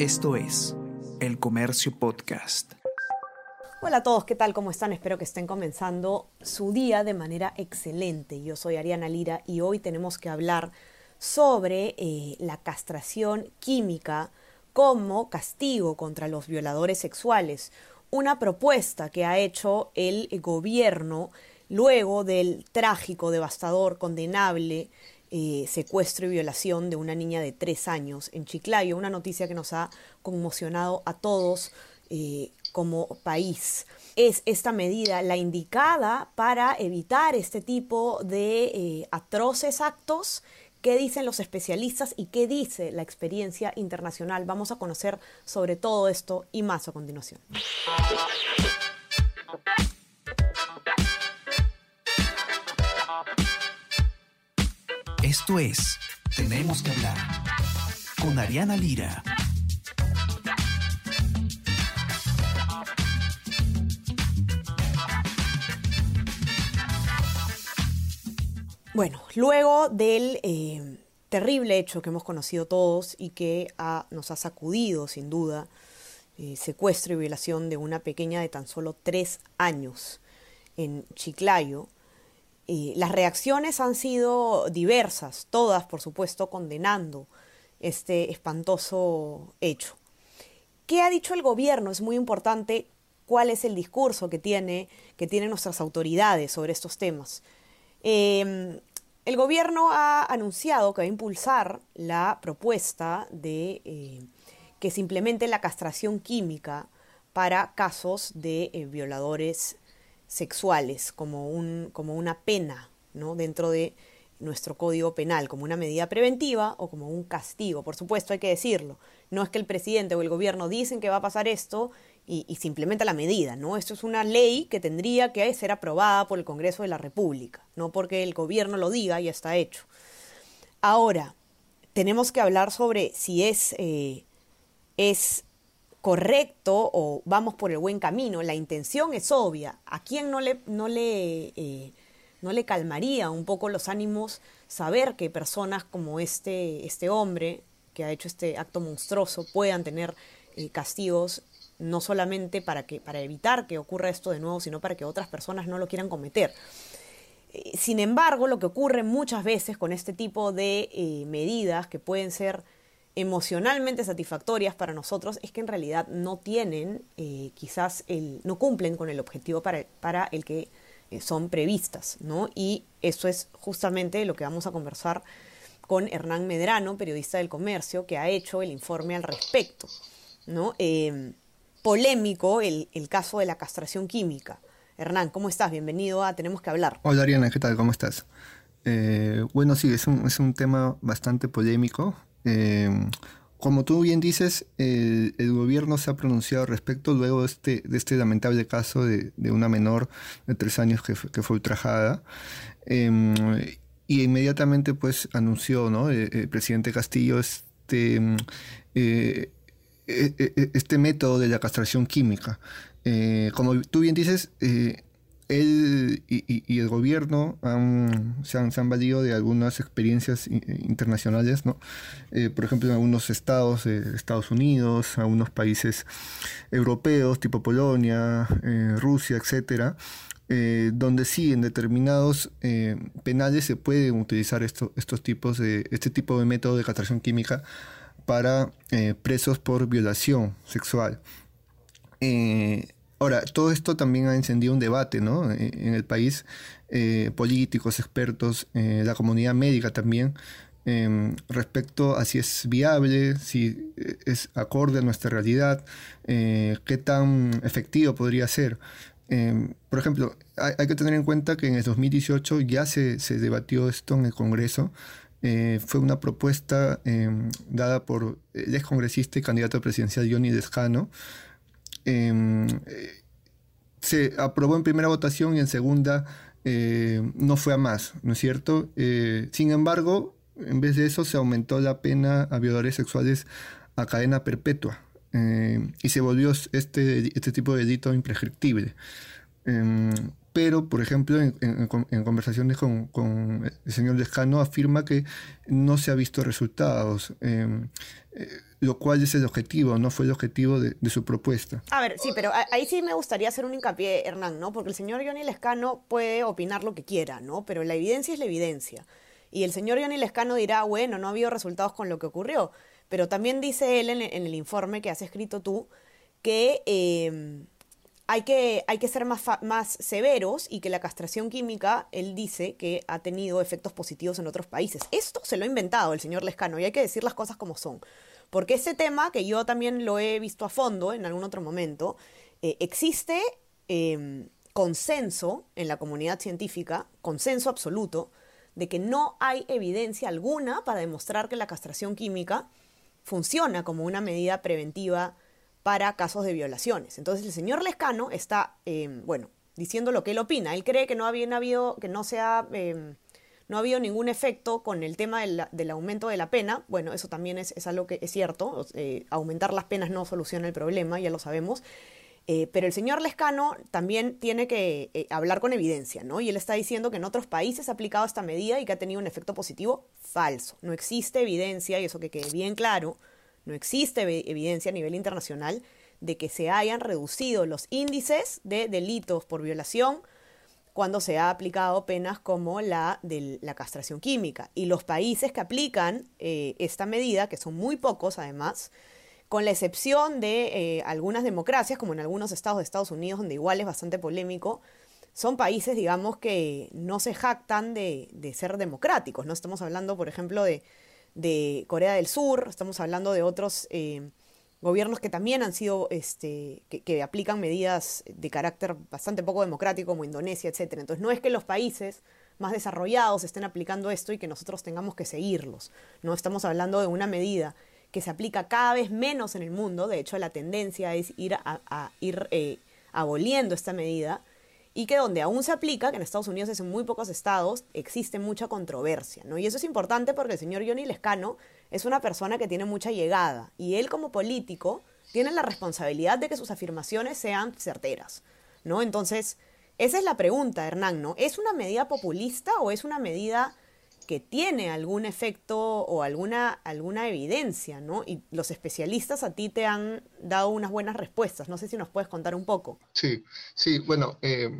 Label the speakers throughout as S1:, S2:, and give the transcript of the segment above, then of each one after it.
S1: Esto es El Comercio Podcast.
S2: Hola a todos, ¿qué tal? ¿Cómo están? Espero que estén comenzando su día de manera excelente. Yo soy Ariana Lira y hoy tenemos que hablar sobre eh, la castración química como castigo contra los violadores sexuales. Una propuesta que ha hecho el gobierno luego del trágico, devastador, condenable eh, secuestro y violación de una niña de tres años en Chiclayo, una noticia que nos ha conmocionado a todos eh, como país. ¿Es esta medida la indicada para evitar este tipo de eh, atroces actos? ¿Qué dicen los especialistas y qué dice la experiencia internacional? Vamos a conocer sobre todo esto y más a continuación.
S1: Esto es Tenemos que hablar con Ariana Lira.
S2: Bueno, luego del eh, terrible hecho que hemos conocido todos y que nos ha sacudido sin duda, eh, secuestro y violación de una pequeña de tan solo tres años en Chiclayo, eh, las reacciones han sido diversas, todas por supuesto condenando este espantoso hecho. ¿Qué ha dicho el gobierno? Es muy importante cuál es el discurso que, tiene, que tienen nuestras autoridades sobre estos temas. Em, el gobierno ha anunciado que va a impulsar la propuesta de eh, que se implemente la castración química para casos de eh, violadores sexuales como, un, como una pena ¿no? dentro de nuestro código penal, como una medida preventiva o como un castigo. Por supuesto, hay que decirlo. No es que el presidente o el gobierno dicen que va a pasar esto y, se implementa la medida, ¿no? Esto es una ley que tendría que ser aprobada por el Congreso de la República, no porque el gobierno lo diga y está hecho. Ahora, tenemos que hablar sobre si es, eh, es correcto o vamos por el buen camino. La intención es obvia. ¿A quién no le, no le, eh, no le calmaría un poco los ánimos saber que personas como este, este hombre que ha hecho este acto monstruoso puedan tener eh, castigos no solamente para, que, para evitar que ocurra esto de nuevo, sino para que otras personas no lo quieran cometer. Eh, sin embargo, lo que ocurre muchas veces con este tipo de medidas que pueden ser emocionalmente satisfactorias para nosotros es que en realidad no tienen, eh, quizás, el, no cumplen con el objetivo para, para el que son previstas, ¿no? Y eso es justamente lo que vamos a conversar con Hernán Medrano, periodista del comercio, que ha hecho el informe al respecto, ¿no? polémico el, caso de la castración química. Hernán, ¿cómo estás? Bienvenido a Tenemos que hablar.
S3: Hola Ariana, ¿qué tal? ¿Cómo estás? Eh, bueno, sí, es un, es un, tema bastante polémico. Eh, como tú bien dices, el, gobierno se ha pronunciado respecto luego de este, de este lamentable caso de, una menor de tres años que, fue ultrajada. Em, y inmediatamente pues anunció, ¿no? El, presidente Castillo este... Eh, e, e, e, este método de la castración química. Eh, como tú bien dices, eh, él y, el gobierno se, han, valido de algunas experiencias internacionales, ¿no? Eh, por ejemplo, en algunos estados de Estados Unidos, algunos países europeos, tipo Polonia, Rusia, etcétera, donde sí, en determinados penales se pueden utilizar estos tipos de, este tipo de método de castración química para eh, presos por violación sexual. Eh, ahora, todo esto también ha encendido un debate ¿no? Eh, en el país, políticos, expertos, la comunidad médica también, em, respecto a si es viable, si es acorde a nuestra realidad, qué tan efectivo podría ser. Em, por ejemplo, hay, que tener en cuenta que en el 2018 ya se, se debatió esto en el Congreso eh, fue una propuesta em, dada por el ex congresista y candidato presidencial Johnny Descano. Em, eh, se aprobó en primera votación y en segunda eh, no fue a más, ¿no es cierto? sin embargo, en vez de eso se aumentó la pena a violadores sexuales a cadena perpetua y se volvió este, este tipo de delito imprescriptible. Em, pero, por ejemplo, en, conversaciones con, el señor Lescano afirma que no se ha visto resultados. Lo cual es el objetivo, no fue el objetivo de, su propuesta.
S2: A ver, sí, pero ahí sí me gustaría hacer un hincapié, Hernán, ¿no? Porque el señor Johnny Lescano puede opinar lo que quiera, ¿no? Pero la evidencia es la evidencia. Y el señor Johnny Lescano dirá, bueno, no ha habido resultados con lo que ocurrió. Pero también dice él en, el informe que has escrito tú que em, hay que, hay que ser más, más severos y que la castración química, él dice que ha tenido efectos positivos en otros países. Esto se lo ha inventado el señor Lescano y hay que decir las cosas como son. Porque ese tema, que yo también lo he visto a fondo en algún otro momento, eh, existe em, consenso en la comunidad científica, consenso absoluto, de que no hay evidencia alguna para demostrar que la castración química funciona como una medida preventiva para casos de violaciones. Entonces el señor Lescano está, em, bueno, diciendo lo que él opina. Él cree que no, había, habido, que no, sea, em, no ha habido ningún efecto con el tema del, aumento de la pena. Bueno, eso también es, algo que es cierto. Eh, aumentar las penas no soluciona el problema, ya lo sabemos. Eh, pero el señor Lescano también tiene que eh, hablar con evidencia, ¿no? Y él está diciendo que en otros países ha aplicado esta medida y que ha tenido un efecto positivo falso. No existe evidencia, y eso que quede bien claro, no existe evidencia a nivel internacional de que se hayan reducido los índices de delitos por violación cuando se ha aplicado penas como la de la castración química. Y los países que aplican eh, esta medida, que son muy pocos además, con la excepción de eh, algunas democracias, como en algunos estados de Estados Unidos, donde igual es bastante polémico, son países, digamos, que no se jactan de, ser democráticos. No estamos hablando, por ejemplo, de de Corea del Sur, estamos hablando de otros eh, gobiernos que también han sido, este, que, aplican medidas de carácter bastante poco democrático, como Indonesia, etc. Entonces no es que los países más desarrollados estén aplicando esto y que nosotros tengamos que seguirlos. No estamos hablando de una medida que se aplica cada vez menos en el mundo, de hecho la tendencia es ir a, ir eh, aboliendo esta medida y que donde aún se aplica, que en Estados Unidos es en muy pocos estados, existe mucha controversia, ¿no? Y eso es importante porque el señor Johnny Lescano es una persona que tiene mucha llegada y él como político tiene la responsabilidad de que sus afirmaciones sean certeras, ¿no? Entonces, esa es la pregunta, Hernán, ¿no? ¿Es una medida populista o es una medida que tiene algún efecto o alguna, alguna evidencia, ¿no? Y los especialistas a ti te han dado unas buenas respuestas. No sé si nos puedes contar un poco.
S3: Sí, sí, bueno, eh,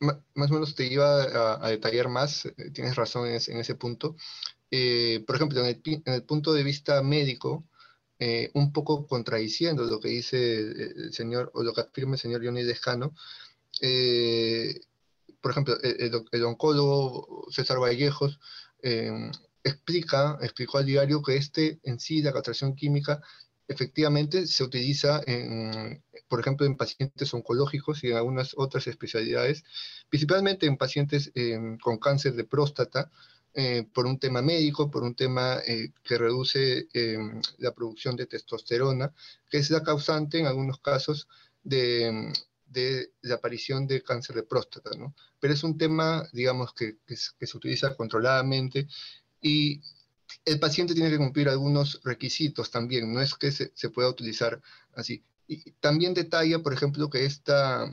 S3: más o menos te iba a, detallar más, eh, tienes razón en ese, punto. Eh, por ejemplo, en el, punto de vista médico, un poco contradiciendo lo que dice el señor, o lo que afirma el señor Johnny Descano, por ejemplo, el, oncólogo César Vallejos em, explica, explicó al diario que este en sí, la castración química, efectivamente se utiliza, en, por ejemplo, en pacientes oncológicos y en algunas otras especialidades, principalmente en pacientes em, con cáncer de próstata, eh, por un tema médico, por un tema eh, que reduce em, la producción de testosterona, que es la causante en algunos casos de, de la aparición de cáncer de próstata, ¿no? Pero es un tema, digamos, que, se utiliza controladamente y el paciente tiene que cumplir algunos requisitos también, no es que se, pueda utilizar así. Y también detalla, por ejemplo, que esta,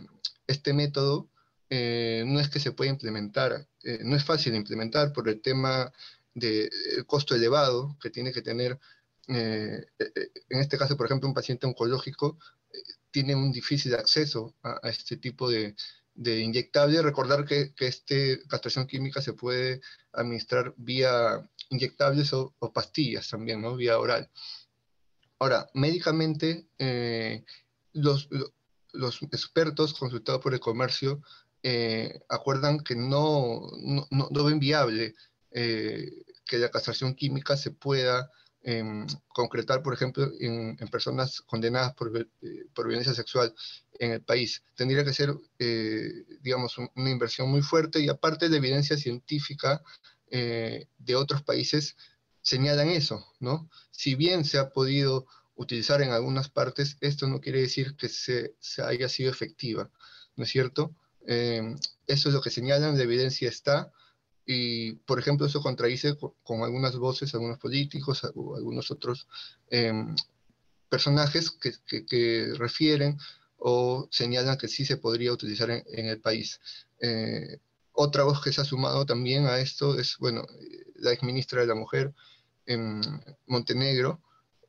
S3: este método eh, no es que se pueda implementar, eh, no es fácil de implementar por el tema del costo elevado que tiene que tener, eh, en este caso, por ejemplo, un paciente oncológico tiene un difícil acceso a, este tipo de, de, inyectable. Recordar que, que esta castración química se puede administrar vía inyectables o, pastillas también, ¿no? Vía oral. Ahora, médicamente, eh, los, los, expertos consultados por el comercio eh, acuerdan que no, no, no, ven viable eh, que la castración química se pueda concretar, por ejemplo, en, personas condenadas por, eh, por, violencia sexual en el país. Tendría que ser, eh, digamos, una inversión muy fuerte y aparte de evidencia científica eh, de otros países señalan eso, ¿no? Si bien se ha podido utilizar en algunas partes, esto no quiere decir que se, se haya sido efectiva, ¿no es cierto? eso es lo que señalan, la evidencia está, y, por ejemplo, eso contradice con, algunas voces, algunos políticos algunos otros em, personajes que, que, refieren o señalan que sí se podría utilizar en, el país. Eh, otra voz que se ha sumado también a esto es, bueno, la exministra de la Mujer en Montenegro,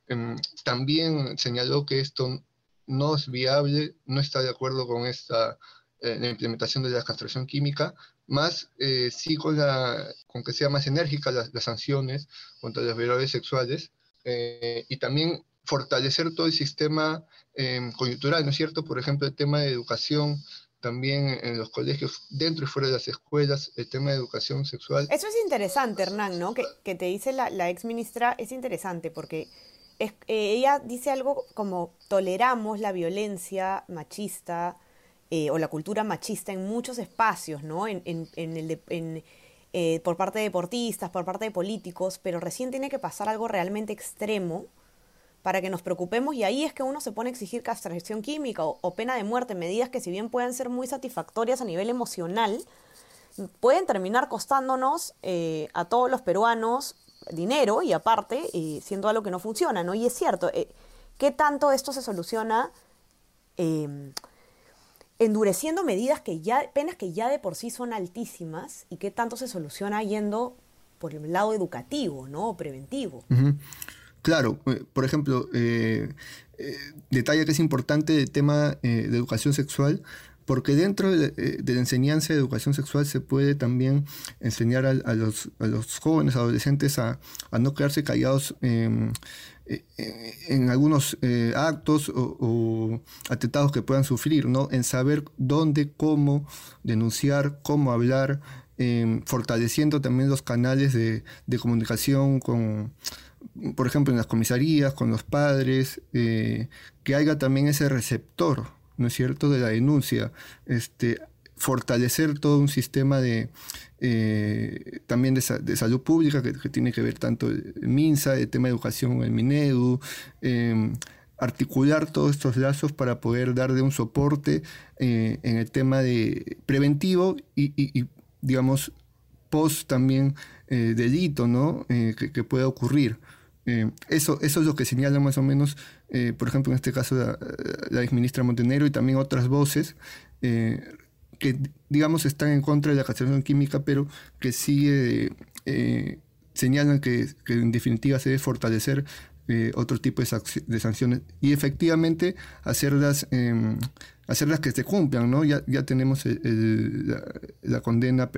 S3: em, también señaló que esto no es viable, no está de acuerdo con esta eh, la implementación de la castración química, más eh, sí con, la, con que sea más enérgica las, sanciones contra los violadores sexuales eh, y también fortalecer todo el sistema em, coyuntural, ¿no es cierto? Por ejemplo, el tema de educación también en los colegios, dentro y fuera de las escuelas, el tema de educación sexual.
S2: Eso es interesante, Hernán, ¿no? Que, que te dice la, la ex ministra, es interesante porque eh, ella dice algo como toleramos la violencia machista eh, o la cultura machista en muchos espacios, ¿no? En, en, en el en, eh, por parte de deportistas, por parte de políticos, pero recién tiene que pasar algo realmente extremo para que nos preocupemos y ahí es que uno se pone a exigir castración química o, pena de muerte, medidas que si bien pueden ser muy satisfactorias a nivel emocional, pueden terminar costándonos eh, a todos los peruanos dinero y aparte siendo algo que no funciona, ¿no? Y es cierto, ¿qué tanto esto se soluciona em, endureciendo medidas que ya, penas que ya de por sí son altísimas y qué tanto se soluciona yendo por el lado educativo, ¿no? Preventivo.
S3: Claro, eh, por ejemplo, eh, eh, detalle que es importante el tema de educación sexual, porque dentro de, la enseñanza de educación sexual se puede también enseñar a, los, jóvenes, adolescentes a, no quedarse callados en algunos actos o, atentados que puedan sufrir, ¿no? En saber dónde, cómo denunciar, cómo hablar, fortaleciendo también los canales de comunicación con por ejemplo, en las comisarías, con los padres, eh, que haya también ese receptor, ¿no es cierto?, de la denuncia, este, fortalecer todo un sistema de eh, también de, salud pública que, tiene que ver tanto el MINSA, el tema de educación, el MINEDU, em, articular todos estos lazos para poder darle un soporte eh, en el tema de preventivo y, digamos, post también delito, ¿no? que pueda ocurrir. Eh, eso, eso es lo que señala más o menos, eh, por ejemplo, en este caso la, la exministra Montenegro y también otras voces eh, que, digamos, están en contra de la castración química, pero que sigue señalan que, en definitiva se debe fortalecer otro tipo de, sanciones y efectivamente hacerlas, em, hacerlas que se cumplan, ¿no? Ya, ya tenemos la, la, condena,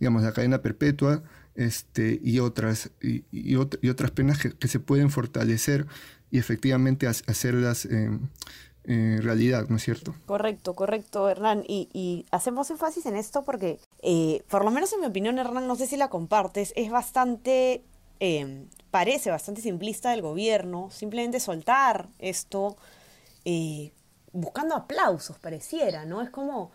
S3: digamos, la cadena perpetua este, y, otras, y, otras penas que, se pueden fortalecer y efectivamente hacerlas realidad, ¿no es cierto?
S2: Correcto, correcto, Hernán. Y, hacemos énfasis en esto porque, eh, por lo menos en mi opinión, Hernán, no sé si la compartes, es bastante, em, parece bastante simplista del gobierno, simplemente soltar esto eh, buscando aplausos, pareciera, ¿no? Es como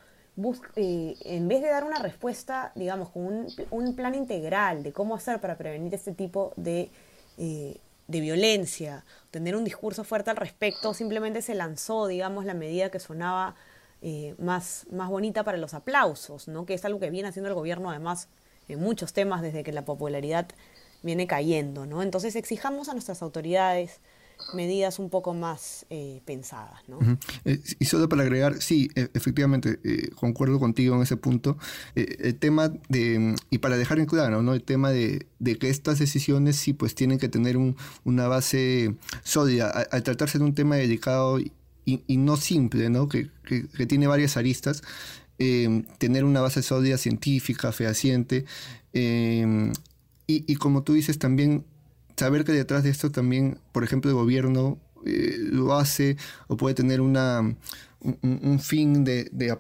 S2: eh, en vez de dar una respuesta, digamos, con un, plan integral de cómo hacer para prevenir este tipo de, eh, de violencia, tener un discurso fuerte al respecto, simplemente se lanzó, digamos, la medida que sonaba eh, más, más bonita para los aplausos, ¿no? que es algo que viene haciendo el gobierno además en muchos temas desde que la popularidad viene cayendo. ¿no? Entonces exijamos a nuestras autoridades medidas un poco más eh, pensadas. ¿no?
S3: Eh, y solo para agregar, sí, e, efectivamente, eh, concuerdo contigo en ese punto. el tema de, y para dejar en claro, ¿no? el tema de, que estas decisiones sí pues tienen que tener una base sólida. Al, tratarse de un tema delicado y, no simple, ¿no? Que, tiene varias aristas, tener una base sólida científica, fehaciente. y como tú dices, también saber que detrás de esto también, por ejemplo, el gobierno eh, lo hace o puede tener una, un, fin de, de,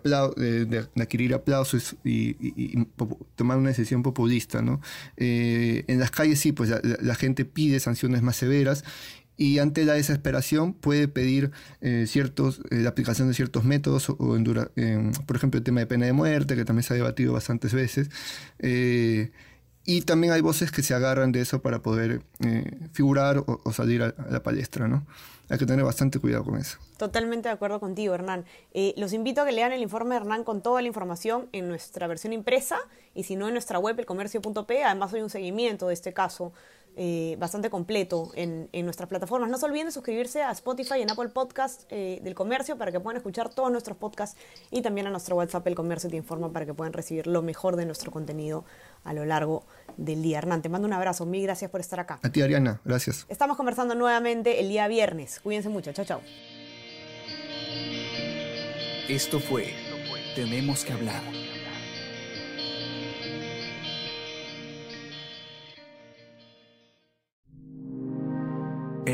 S3: de, adquirir aplausos y, tomar una decisión populista. ¿no? Eh, en las calles sí, pues la, gente pide sanciones más severas y ante la desesperación puede pedir eh, ciertos, la aplicación de ciertos métodos, o, por ejemplo el tema de pena de muerte, que también se ha debatido bastantes veces. Y también hay voces que se agarran de eso para poder eh, figurar o, salir a, la palestra, ¿no? Hay que tener bastante cuidado con eso.
S2: Totalmente de acuerdo contigo, Hernán. Eh, los invito a que lean el informe de Hernán con toda la información en nuestra versión impresa y si no en nuestra web, elcomercio.p. Además, hay un seguimiento de este caso eh, bastante completo en, nuestras plataformas. No se olviden de suscribirse a Spotify y en Apple Podcast eh, del Comercio para que puedan escuchar todos nuestros podcasts y también a nuestro WhatsApp El Comercio te informa para que puedan recibir lo mejor de nuestro contenido a lo largo del día. Hernán, te mando un abrazo. Mil gracias por estar acá.
S3: A ti, Ariana. Gracias.
S2: Estamos conversando nuevamente el día viernes. Cuídense mucho. Chao, chao.
S1: Esto fue Tenemos que hablar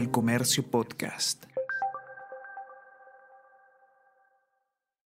S1: Comercio Podcast.